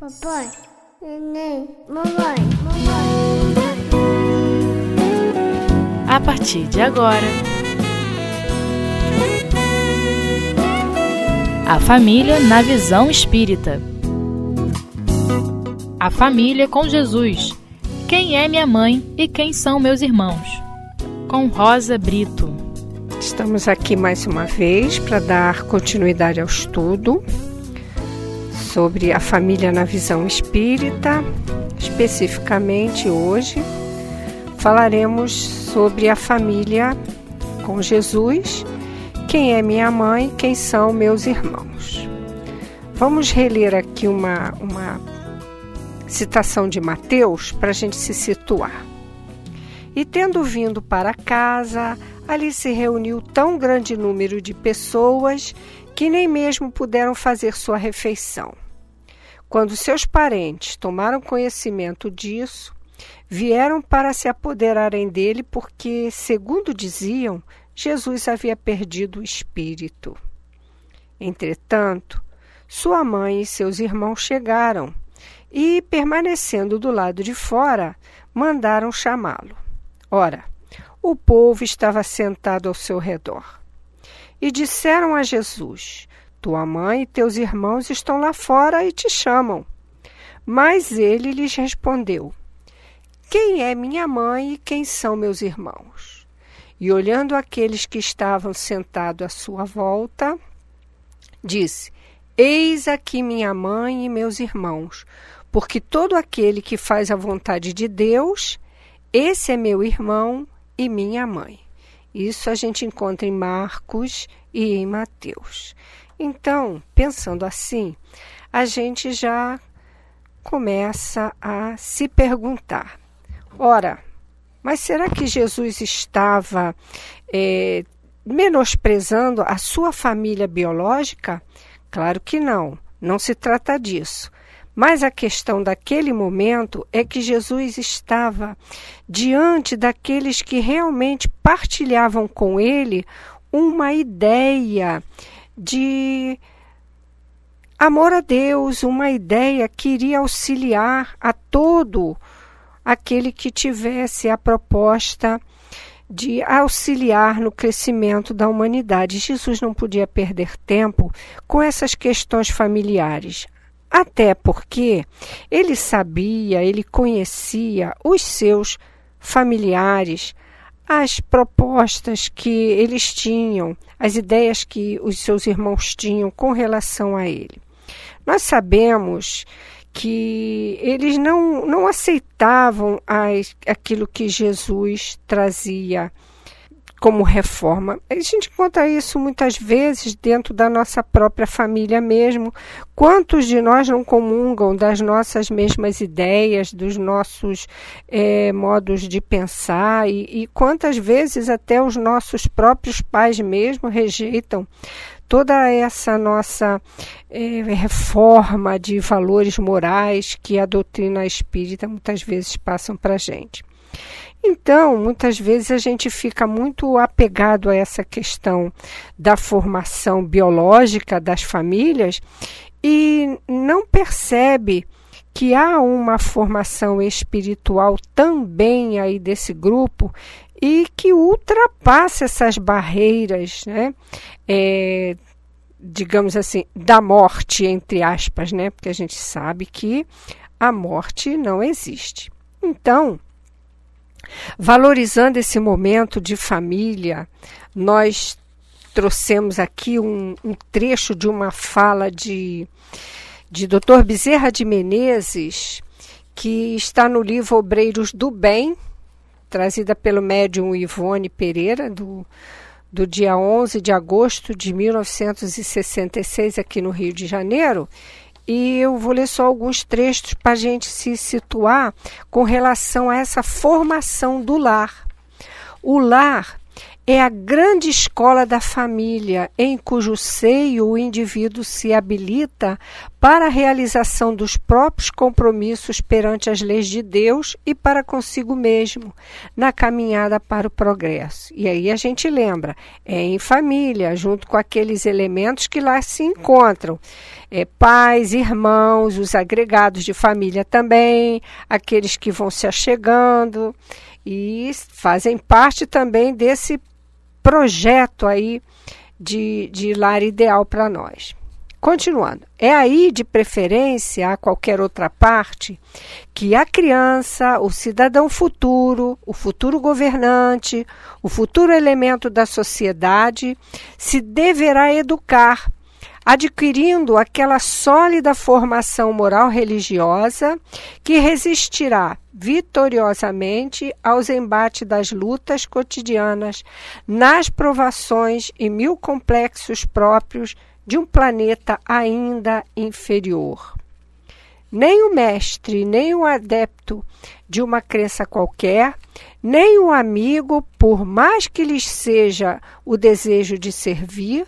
Papai, neném, mamãe, mamãe. A partir de agora, a família na visão espírita. A família com Jesus. Quem é minha mãe e quem são meus irmãos? Com Rosa Brito. Estamos aqui mais uma vez para dar continuidade ao estudo sobre a família na visão espírita. Especificamente hoje falaremos sobre a família com Jesus, quem é minha mãe, quem são meus irmãos. Vamos reler aqui uma, uma citação de Mateus para a gente se situar. E tendo vindo para casa, ali se reuniu tão grande número de pessoas que nem mesmo puderam fazer sua refeição. Quando seus parentes tomaram conhecimento disso, vieram para se apoderarem dele, porque, segundo diziam, Jesus havia perdido o espírito. Entretanto, sua mãe e seus irmãos chegaram e, permanecendo do lado de fora, mandaram chamá-lo. Ora, o povo estava sentado ao seu redor. E disseram a Jesus: tua mãe e teus irmãos estão lá fora e te chamam. Mas ele lhes respondeu: Quem é minha mãe e quem são meus irmãos? E olhando aqueles que estavam sentados à sua volta, disse: Eis aqui minha mãe e meus irmãos, porque todo aquele que faz a vontade de Deus, esse é meu irmão e minha mãe. Isso a gente encontra em Marcos e em Mateus. Então, pensando assim, a gente já começa a se perguntar: ora, mas será que Jesus estava é, menosprezando a sua família biológica? Claro que não, não se trata disso. Mas a questão daquele momento é que Jesus estava diante daqueles que realmente partilhavam com ele uma ideia de amor a Deus, uma ideia que iria auxiliar a todo aquele que tivesse a proposta de auxiliar no crescimento da humanidade. Jesus não podia perder tempo com essas questões familiares. Até porque ele sabia, ele conhecia os seus familiares, as propostas que eles tinham, as ideias que os seus irmãos tinham com relação a ele. Nós sabemos que eles não, não aceitavam as, aquilo que Jesus trazia como reforma. A gente encontra isso muitas vezes dentro da nossa própria família mesmo. Quantos de nós não comungam das nossas mesmas ideias, dos nossos é, modos de pensar e, e quantas vezes até os nossos próprios pais mesmo rejeitam toda essa nossa é, reforma de valores morais que a doutrina espírita muitas vezes passam para a gente. Então, muitas vezes a gente fica muito apegado a essa questão da formação biológica das famílias e não percebe que há uma formação espiritual também aí desse grupo e que ultrapassa essas barreiras, né? É, digamos assim, da morte, entre aspas, né? Porque a gente sabe que a morte não existe. Então, Valorizando esse momento de família, nós trouxemos aqui um, um trecho de uma fala de, de Dr. Bezerra de Menezes, que está no livro Obreiros do Bem, trazida pelo médium Ivone Pereira, do, do dia 11 de agosto de 1966, aqui no Rio de Janeiro, e eu vou ler só alguns trechos para a gente se situar com relação a essa formação do lar. O lar é a grande escola da família, em cujo seio o indivíduo se habilita para a realização dos próprios compromissos perante as leis de Deus e para consigo mesmo, na caminhada para o progresso. E aí a gente lembra, é em família, junto com aqueles elementos que lá se encontram. É, pais, irmãos, os agregados de família também, aqueles que vão se achegando e fazem parte também desse projeto aí de, de lar ideal para nós. Continuando, é aí de preferência a qualquer outra parte que a criança, o cidadão futuro, o futuro governante, o futuro elemento da sociedade se deverá educar, adquirindo aquela sólida formação moral religiosa que resistirá vitoriosamente aos embates das lutas cotidianas, nas provações e mil complexos próprios de um planeta ainda inferior. Nem o mestre, nem o adepto de uma crença qualquer, nem o amigo, por mais que lhes seja o desejo de servir,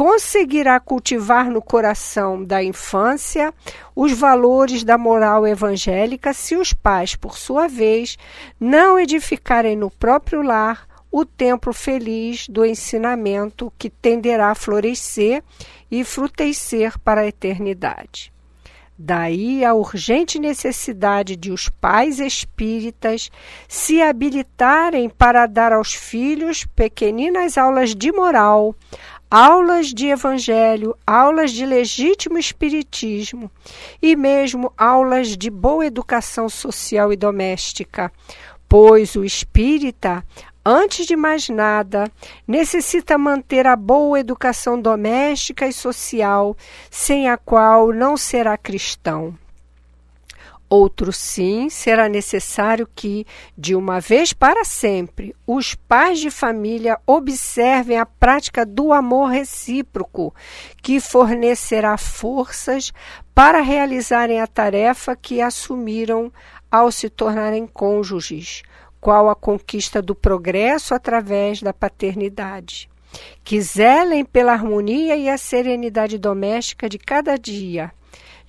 conseguirá cultivar no coração da infância os valores da moral evangélica se os pais, por sua vez, não edificarem no próprio lar o templo feliz do ensinamento que tenderá a florescer e frutecer para a eternidade. Daí a urgente necessidade de os pais espíritas se habilitarem para dar aos filhos pequeninas aulas de moral, aulas de evangelho, aulas de legítimo espiritismo e mesmo aulas de boa educação social e doméstica, pois o espírita Antes de mais nada, necessita manter a boa educação doméstica e social, sem a qual não será cristão. Outro sim, será necessário que, de uma vez para sempre, os pais de família observem a prática do amor recíproco, que fornecerá forças para realizarem a tarefa que assumiram ao se tornarem cônjuges, qual a conquista do progresso através da paternidade. Que zelem pela harmonia e a serenidade doméstica de cada dia,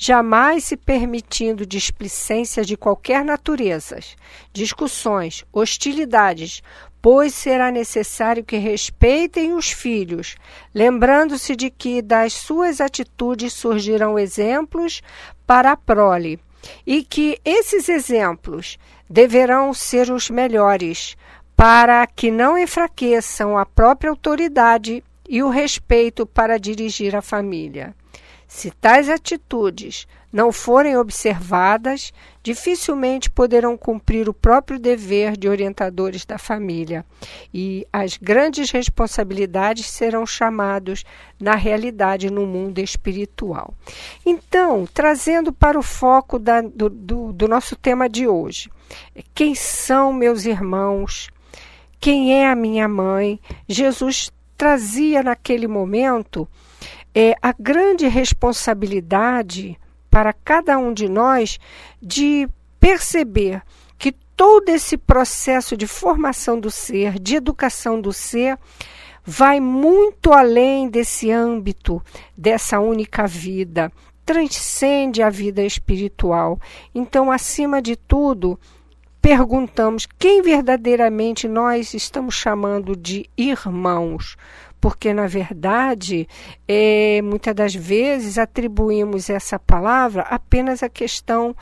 jamais se permitindo displicências de qualquer natureza, discussões, hostilidades, pois será necessário que respeitem os filhos, lembrando-se de que das suas atitudes surgirão exemplos para a prole, e que esses exemplos deverão ser os melhores, para que não enfraqueçam a própria autoridade e o respeito para dirigir a família. Se tais atitudes não forem observadas, dificilmente poderão cumprir o próprio dever de orientadores da família e as grandes responsabilidades serão chamados na realidade no mundo espiritual. Então, trazendo para o foco da, do, do, do nosso tema de hoje, quem são meus irmãos? Quem é a minha mãe? Jesus trazia naquele momento é, a grande responsabilidade para cada um de nós de perceber que todo esse processo de formação do ser, de educação do ser, vai muito além desse âmbito, dessa única vida, transcende a vida espiritual. Então, acima de tudo, perguntamos quem verdadeiramente nós estamos chamando de irmãos porque na verdade, é, muitas das vezes atribuímos essa palavra apenas à questão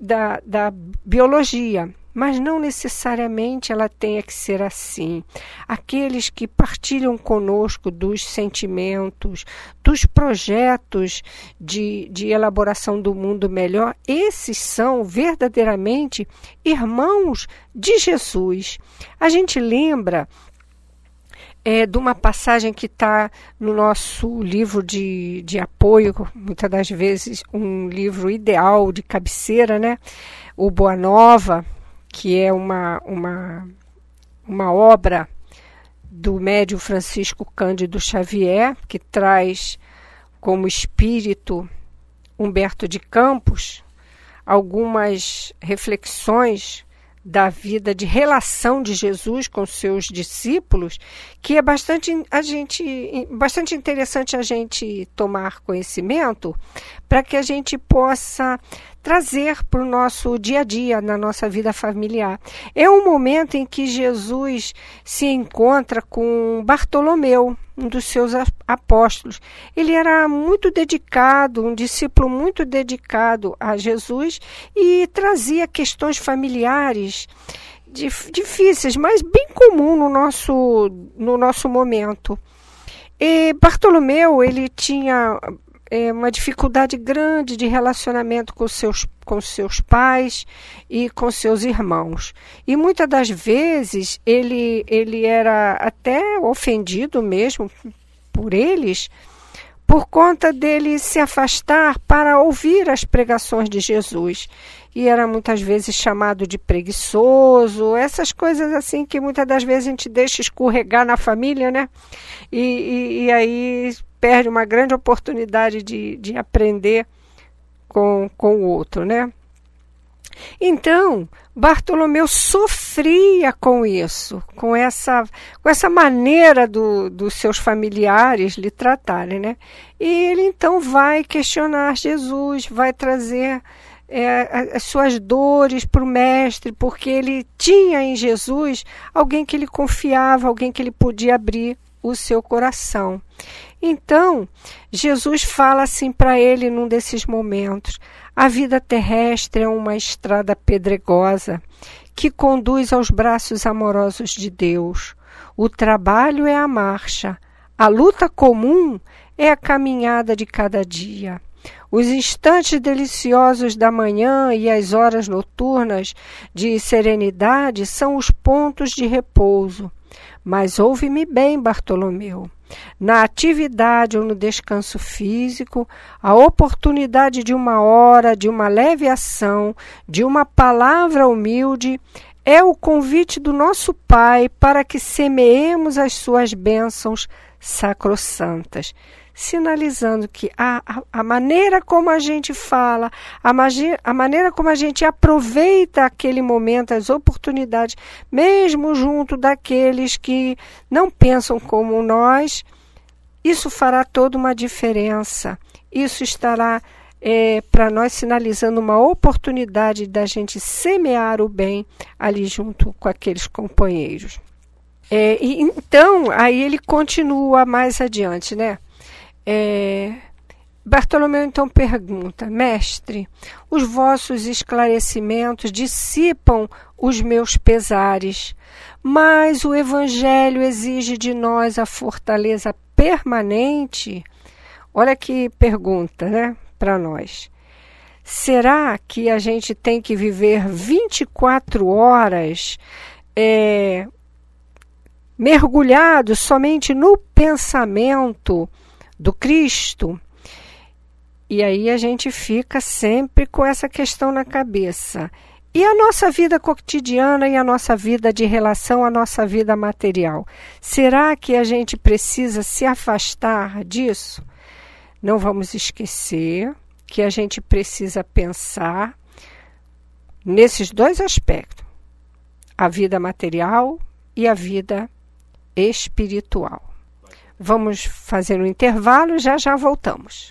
da, da biologia, mas não necessariamente ela tenha que ser assim. Aqueles que partilham conosco dos sentimentos, dos projetos de, de elaboração do mundo melhor, esses são verdadeiramente irmãos de Jesus. A gente lembra é de uma passagem que está no nosso livro de, de apoio, muitas das vezes um livro ideal de cabeceira, né? O Boa Nova, que é uma, uma, uma obra do médio Francisco Cândido Xavier, que traz como espírito Humberto de Campos algumas reflexões da vida de relação de Jesus com seus discípulos, que é bastante a gente bastante interessante a gente tomar conhecimento para que a gente possa trazer para o nosso dia a dia, na nossa vida familiar. É um momento em que Jesus se encontra com Bartolomeu, um dos seus apóstolos. Ele era muito dedicado, um discípulo muito dedicado a Jesus e trazia questões familiares difíceis, mas bem comum no nosso, no nosso momento. E Bartolomeu, ele tinha é, uma dificuldade grande de relacionamento com seus, com seus pais e com seus irmãos. E muitas das vezes ele, ele era até ofendido mesmo por eles, por conta dele se afastar para ouvir as pregações de Jesus. E era muitas vezes chamado de preguiçoso, essas coisas assim que muitas das vezes a gente deixa escorregar na família, né? E, e, e aí perde uma grande oportunidade de, de aprender com, com o outro, né? Então, Bartolomeu sofria com isso, com essa, com essa maneira do, dos seus familiares lhe tratarem, né? E ele então vai questionar Jesus, vai trazer é, as suas dores para o mestre, porque ele tinha em Jesus alguém que ele confiava, alguém que ele podia abrir o seu coração. Então, Jesus fala assim para ele num desses momentos: a vida terrestre é uma estrada pedregosa que conduz aos braços amorosos de Deus. O trabalho é a marcha, a luta comum é a caminhada de cada dia. Os instantes deliciosos da manhã e as horas noturnas de serenidade são os pontos de repouso. Mas ouve-me bem, Bartolomeu. Na atividade ou no descanso físico, a oportunidade de uma hora, de uma leve ação, de uma palavra humilde, é o convite do nosso Pai para que semeemos as suas bênçãos sacrossantas sinalizando que a, a, maneira como a gente fala, a, magia, a maneira como a gente aproveita aquele momento, as oportunidades, mesmo junto daqueles que não pensam como nós, isso fará toda uma diferença. Isso estará é, para nós sinalizando uma oportunidade da gente semear o bem ali junto com aqueles companheiros. É, e, então, aí ele continua mais adiante, né? É, Bartolomeu então pergunta: Mestre, os vossos esclarecimentos dissipam os meus pesares, mas o Evangelho exige de nós a fortaleza permanente? Olha que pergunta, né, para nós. Será que a gente tem que viver 24 horas é, mergulhado somente no pensamento? Do Cristo. E aí a gente fica sempre com essa questão na cabeça. E a nossa vida cotidiana e a nossa vida de relação, a nossa vida material? Será que a gente precisa se afastar disso? Não vamos esquecer que a gente precisa pensar nesses dois aspectos: a vida material e a vida espiritual. Vamos fazer um intervalo, já já voltamos.